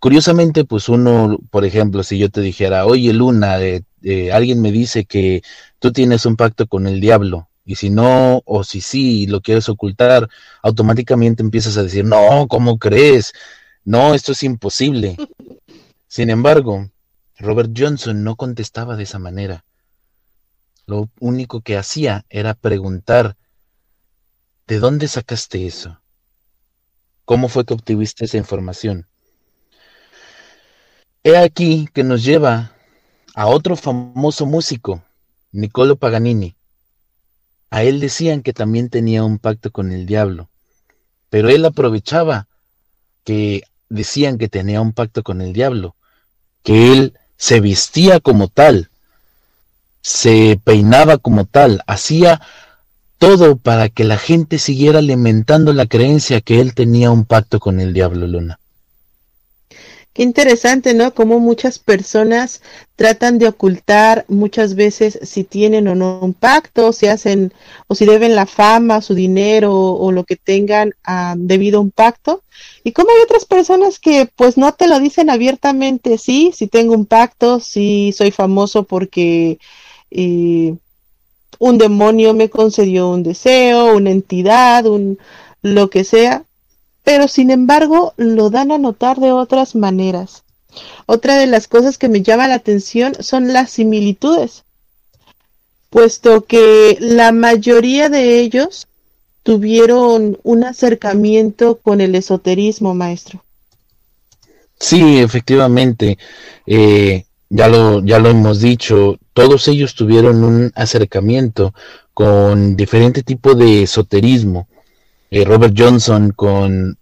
curiosamente, pues uno, por ejemplo, si yo te dijera, oye Luna, eh, eh, alguien me dice que tú tienes un pacto con el diablo, y si no, o si sí, lo quieres ocultar, automáticamente empiezas a decir, no, ¿cómo crees? No, esto es imposible. Sin embargo, Robert Johnson no contestaba de esa manera. Lo único que hacía era preguntar, ¿de dónde sacaste eso? ¿Cómo fue que obtuviste esa información? He aquí que nos lleva a otro famoso músico, Niccolo Paganini. A él decían que también tenía un pacto con el diablo, pero él aprovechaba que decían que tenía un pacto con el diablo, que él se vestía como tal, se peinaba como tal, hacía todo para que la gente siguiera alimentando la creencia que él tenía un pacto con el diablo Luna. Qué interesante, ¿no? Como muchas personas tratan de ocultar muchas veces si tienen o no un pacto, si hacen o si deben la fama, su dinero o, lo que tengan ah, debido a un pacto. Y como hay otras personas que pues no te lo dicen abiertamente, sí, si tengo un pacto, sí soy famoso porque eh, un demonio me concedió un deseo, una entidad, un lo que sea, pero sin embargo lo dan a notar de otras maneras. Otra de las cosas que me llama la atención son las similitudes, puesto que la mayoría de ellos tuvieron un acercamiento con el esoterismo, maestro. Sí, efectivamente, eh, ya, lo, ya lo hemos dicho, todos ellos tuvieron un acercamiento con diferente tipo de esoterismo. Eh, Robert Johnson con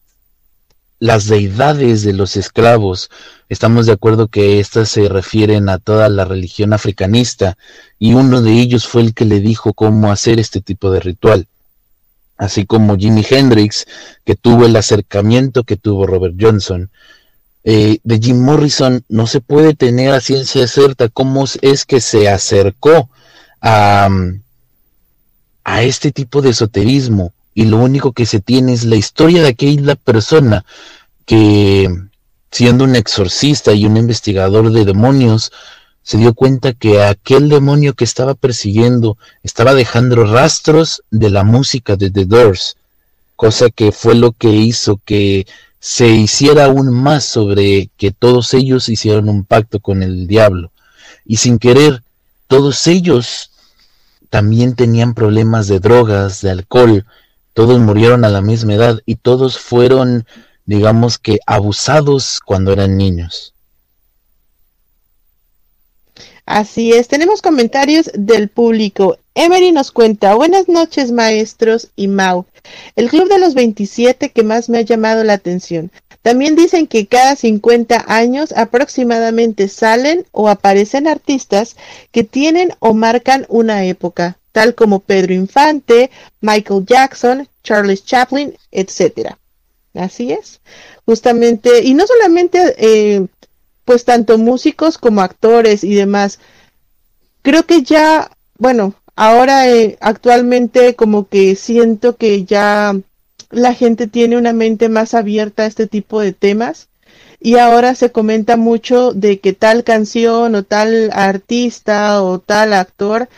las deidades de los esclavos. Estamos de acuerdo que estas se refieren a toda la religión africanista y uno de ellos fue el que le dijo cómo hacer este tipo de ritual. Así como Jimi Hendrix, que tuvo el acercamiento que tuvo Robert Johnson. Eh, de Jim Morrison no se puede tener a ciencia cierta cómo es que se acercó a, a este tipo de esoterismo y lo único que se tiene es la historia de aquella persona que siendo un exorcista y un investigador de demonios, se dio cuenta que aquel demonio que estaba persiguiendo estaba dejando rastros de la música de The Doors, cosa que fue lo que hizo que se hiciera aún más sobre que todos ellos hicieron un pacto con el diablo. Y sin querer, todos ellos también tenían problemas de drogas, de alcohol, todos murieron a la misma edad y todos fueron, digamos que, abusados cuando eran niños. Así es, tenemos comentarios del público. Emery nos cuenta, buenas noches maestros y Mau. El Club de los 27 que más me ha llamado la atención. También dicen que cada 50 años aproximadamente salen o aparecen artistas que tienen o marcan una época tal como Pedro Infante, Michael Jackson, Charles Chaplin, etc. Así es, justamente, y no solamente, eh, pues tanto músicos como actores y demás. Creo que ya, bueno, ahora eh, actualmente como que siento que ya la gente tiene una mente más abierta a este tipo de temas y ahora se comenta mucho de que tal canción o tal artista o tal actor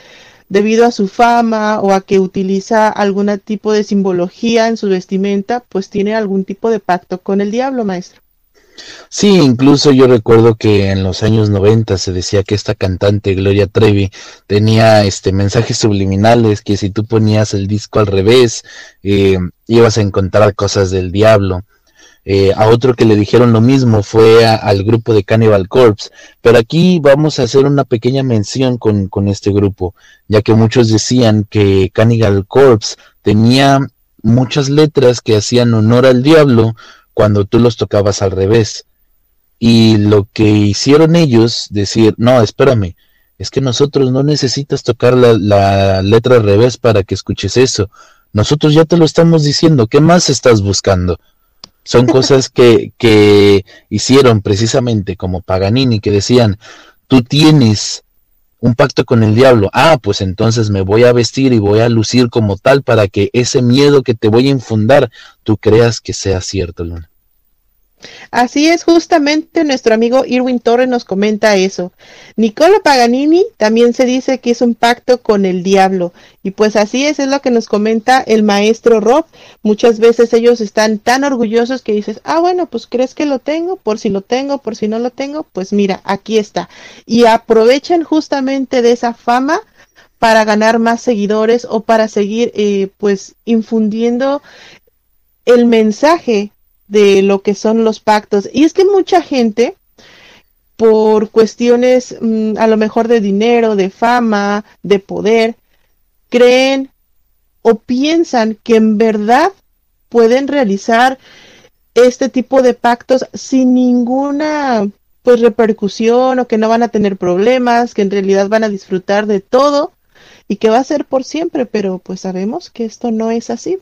debido a su fama o a que utiliza algún tipo de simbología en su vestimenta, pues tiene algún tipo de pacto con el diablo, maestro. Sí, incluso yo recuerdo que en los años 90 se decía que esta cantante Gloria Trevi tenía este mensajes subliminales que si tú ponías el disco al revés eh, ibas a encontrar cosas del diablo. Eh, a otro que le dijeron lo mismo fue al grupo de Cannibal Corpse. Pero aquí vamos a hacer una pequeña mención con, con este grupo, ya que muchos decían que Cannibal Corpse tenía muchas letras que hacían honor al diablo cuando tú los tocabas al revés. Y lo que hicieron ellos, decir, no, espérame, es que nosotros no necesitas tocar la, la letra al revés para que escuches eso. Nosotros ya te lo estamos diciendo, ¿qué más estás buscando? Son cosas que, que hicieron precisamente como Paganini, que decían, tú tienes un pacto con el diablo. Ah, pues entonces me voy a vestir y voy a lucir como tal para que ese miedo que te voy a infundar, tú creas que sea cierto, Luna. Así es, justamente nuestro amigo Irwin Torres nos comenta eso. Nicola Paganini también se dice que es un pacto con el diablo. Y pues así es, es lo que nos comenta el maestro Rob. Muchas veces ellos están tan orgullosos que dices, ah, bueno, pues crees que lo tengo, por si lo tengo, por si no lo tengo, pues mira, aquí está. Y aprovechan justamente de esa fama para ganar más seguidores o para seguir eh, pues infundiendo el mensaje de lo que son los pactos. Y es que mucha gente, por cuestiones mm, a lo mejor de dinero, de fama, de poder, creen o piensan que en verdad pueden realizar este tipo de pactos sin ninguna pues repercusión o que no van a tener problemas, que en realidad van a disfrutar de todo y que va a ser por siempre, pero pues sabemos que esto no es así.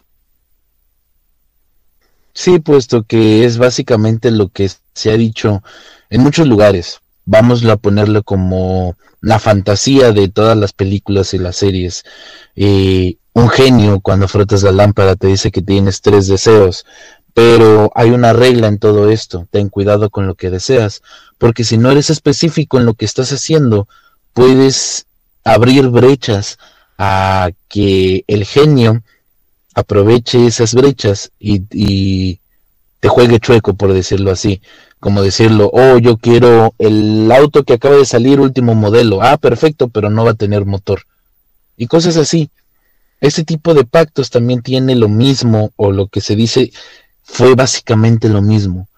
Sí, puesto que es básicamente lo que se ha dicho en muchos lugares. Vamos a ponerlo como la fantasía de todas las películas y las series. Eh, un genio cuando frotas la lámpara te dice que tienes tres deseos, pero hay una regla en todo esto. Ten cuidado con lo que deseas, porque si no eres específico en lo que estás haciendo, puedes abrir brechas a que el genio aproveche esas brechas y, te juegue chueco, por decirlo así. Como decirlo, oh, yo quiero el auto que acaba de salir, último modelo. Ah, perfecto, pero no va a tener motor. Y cosas así. Ese tipo de pactos también tiene lo mismo, o lo que se dice fue básicamente lo mismo.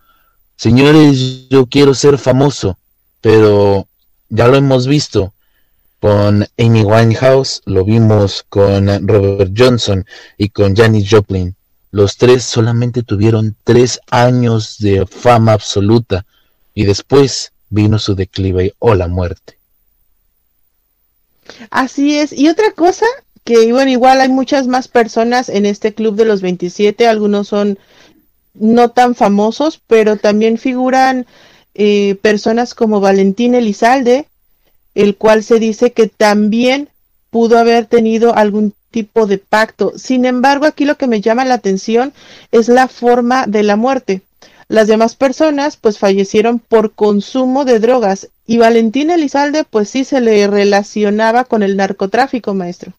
Señores, yo quiero ser famoso, pero ya lo hemos visto. Con Amy Winehouse, lo vimos con Robert Johnson y con Janis Joplin. Los tres solamente tuvieron tres años de fama absoluta y después vino su declive o la muerte. Así es. Y otra cosa, que bueno, igual hay muchas más personas en este club de los 27, algunos son no tan famosos, pero también figuran eh, personas como Valentín Elizalde, el cual se dice que también pudo haber tenido algún tipo de pacto. Sin embargo, aquí lo que me llama la atención es la forma de la muerte. Las demás personas pues fallecieron por consumo de drogas y Valentín Elizalde pues sí se le relacionaba con el narcotráfico, maestro.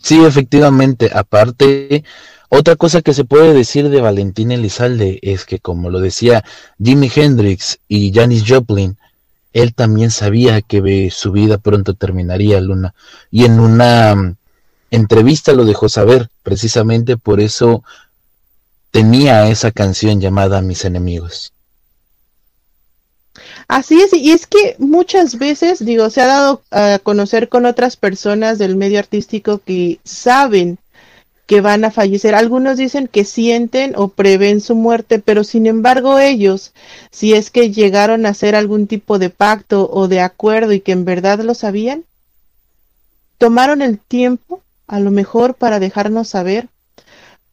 Sí, efectivamente. Aparte, otra cosa que se puede decir de Valentín Elizalde es que, como lo decía Jimi Hendrix y Janis Joplin, él también sabía que su vida pronto terminaría, Luna. Y en una mm, entrevista lo dejó saber, precisamente por eso tenía esa canción llamada Mis enemigos. Así es, y es que muchas veces, digo, se ha dado a conocer con otras personas del medio artístico que saben que van a fallecer. Algunos dicen que sienten o prevén su muerte, pero sin embargo ellos, si es que llegaron a hacer algún tipo de pacto o de acuerdo y que en verdad lo sabían, tomaron el tiempo, a lo mejor para dejarnos saber,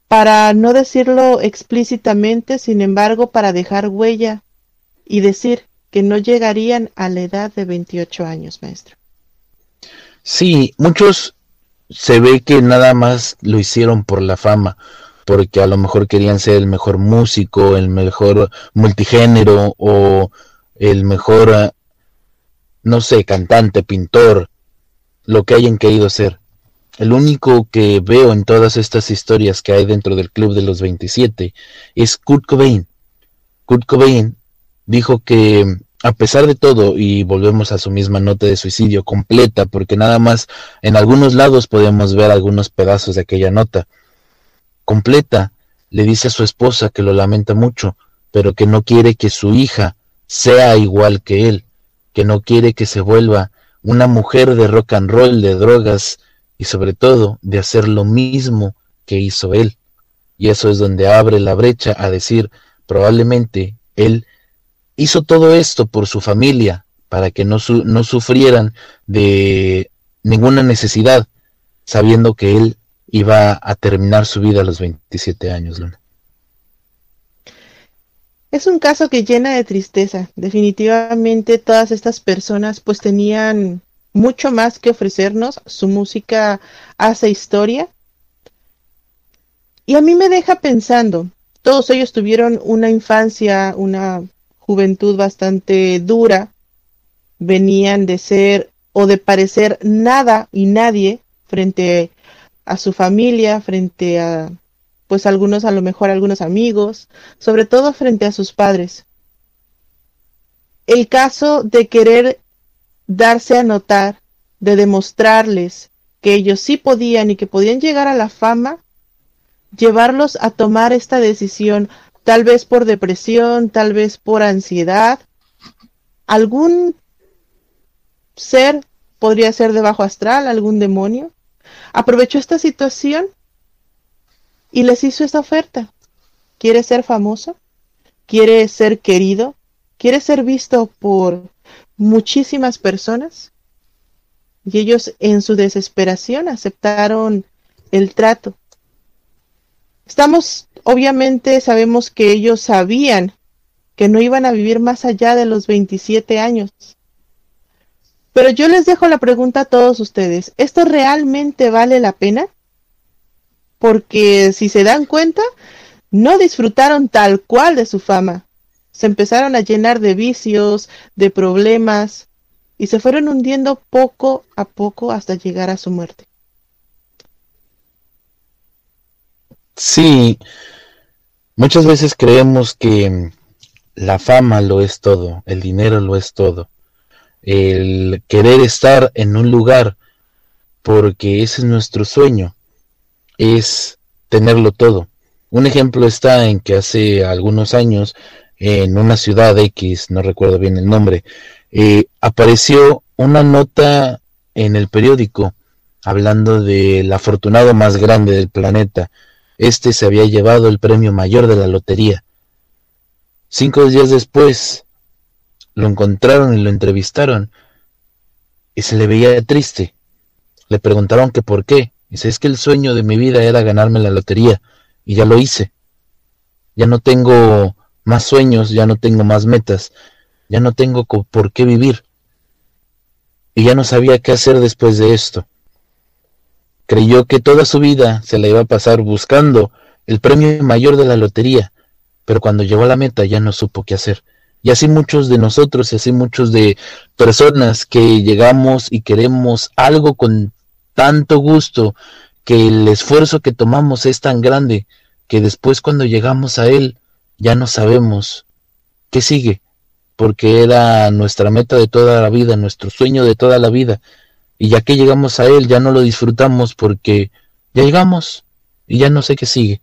para no decirlo explícitamente, sin embargo, para dejar huella y decir que no llegarían a la edad de 28 años, maestro. Sí, muchos se ve que nada más lo hicieron por la fama, porque a lo mejor querían ser el mejor músico, el mejor multigénero o el mejor, ah, no sé, cantante, pintor, lo que hayan querido ser. El único que veo en todas estas historias que hay dentro del Club de los 27 es Kurt Cobain. Kurt Cobain dijo que a pesar de todo, y volvemos a su misma nota de suicidio completa, porque nada más en algunos lados podemos ver algunos pedazos de aquella nota completa, le dice a su esposa que lo lamenta mucho, pero que no quiere que su hija sea igual que él, que no quiere que se vuelva una mujer de rock and roll, de drogas y sobre todo de hacer lo mismo que hizo él. Y eso es donde abre la brecha a decir, probablemente él hizo todo esto por su familia, para que no, no sufrieran de ninguna necesidad, sabiendo que él iba a terminar su vida a los 27 años, Luna. Es un caso que llena de tristeza. Definitivamente todas estas personas pues tenían mucho más que ofrecernos. Su música hace historia. Y a mí me deja pensando, todos ellos tuvieron una infancia, una juventud bastante dura, venían de ser o de parecer nada y nadie frente a su familia, frente a pues algunos a lo mejor algunos amigos, sobre todo frente a sus padres. El caso de querer darse a notar, de demostrarles que ellos sí podían y que podían llegar a la fama, llevarlos a tomar esta decisión tal vez por depresión, tal vez por ansiedad. Algún ser podría ser de bajo astral, algún demonio. Aprovechó esta situación y les hizo esta oferta. ¿Quiere ser famoso? ¿Quiere ser querido? ¿Quiere ser visto por muchísimas personas? Y ellos en su desesperación aceptaron el trato. Estamos obviamente sabemos que ellos sabían que no iban a vivir más allá de los 27 años. Pero yo les dejo la pregunta a todos ustedes, ¿esto realmente vale la pena? Porque si se dan cuenta, no disfrutaron tal cual de su fama. Se empezaron a llenar de vicios, de problemas, y se fueron hundiendo poco a poco hasta llegar a su muerte. Sí, Muchas veces creemos que la fama lo es todo, el dinero lo es todo, el querer estar en un lugar porque ese es nuestro sueño, es tenerlo todo. Un ejemplo está en que hace algunos años en una ciudad X, no recuerdo bien el nombre, eh, apareció una nota en el periódico hablando del afortunado más grande del planeta. Este se había llevado el premio mayor de la lotería. Cinco días después lo encontraron y lo entrevistaron y se le veía triste. Le preguntaron que por qué. Dice, es que el sueño de mi vida era ganarme la lotería y ya lo hice. Ya no tengo más sueños, ya no tengo más metas, ya no tengo por qué vivir. Y ya no sabía qué hacer después de esto. Creyó que toda su vida se la iba a pasar buscando el premio mayor de la lotería, pero cuando llegó a la meta ya no supo qué hacer. Y así muchos de nosotros, y así muchos de personas que llegamos y queremos algo con tanto gusto, que el esfuerzo que tomamos es tan grande, que después cuando llegamos a él ya no sabemos qué sigue, porque era nuestra meta de toda la vida, nuestro sueño de toda la vida, y ya que llegamos a él ya no lo disfrutamos porque ya llegamos y ya no sé qué sigue.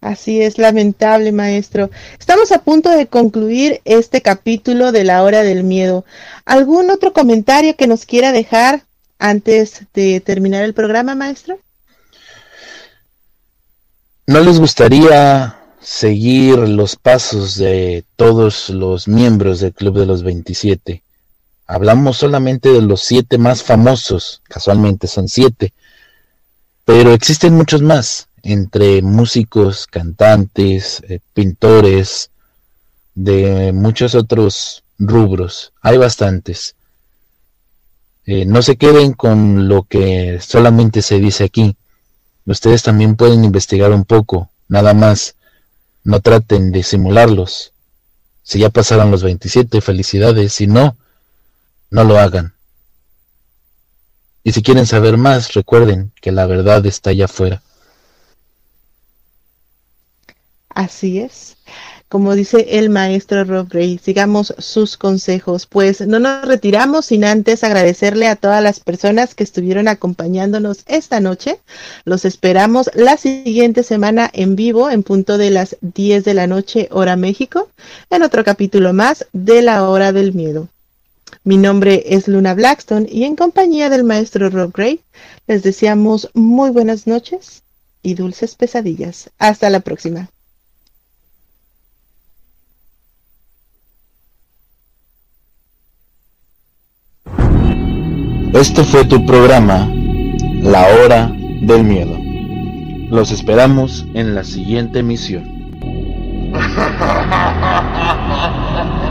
Así es, lamentable, maestro. Estamos a punto de concluir este capítulo de la hora del miedo. ¿Algún otro comentario que nos quiera dejar antes de terminar el programa, maestro? ¿No les gustaría seguir los pasos de todos los miembros del Club de los 27? Hablamos solamente de los siete más famosos, casualmente son siete, pero existen muchos más entre músicos, cantantes, eh, pintores, de muchos otros rubros. Hay bastantes. Eh, no se queden con lo que solamente se dice aquí. Ustedes también pueden investigar un poco, nada más. No traten de simularlos. Si ya pasaron los 27, felicidades. Si no, no lo hagan. Y si quieren saber más, recuerden que la verdad está allá afuera. Así es. Como dice el maestro Rob Gray, sigamos sus consejos. Pues no nos retiramos sin antes agradecerle a todas las personas que estuvieron acompañándonos esta noche. Los esperamos la siguiente semana en vivo en punto de las 10 de la noche hora México en otro capítulo más de la hora del miedo. Mi nombre es Luna Blackstone y en compañía del maestro Rob Gray les deseamos muy buenas noches y dulces pesadillas. Hasta la próxima. Este fue tu programa, La Hora del Miedo. Los esperamos en la siguiente emisión.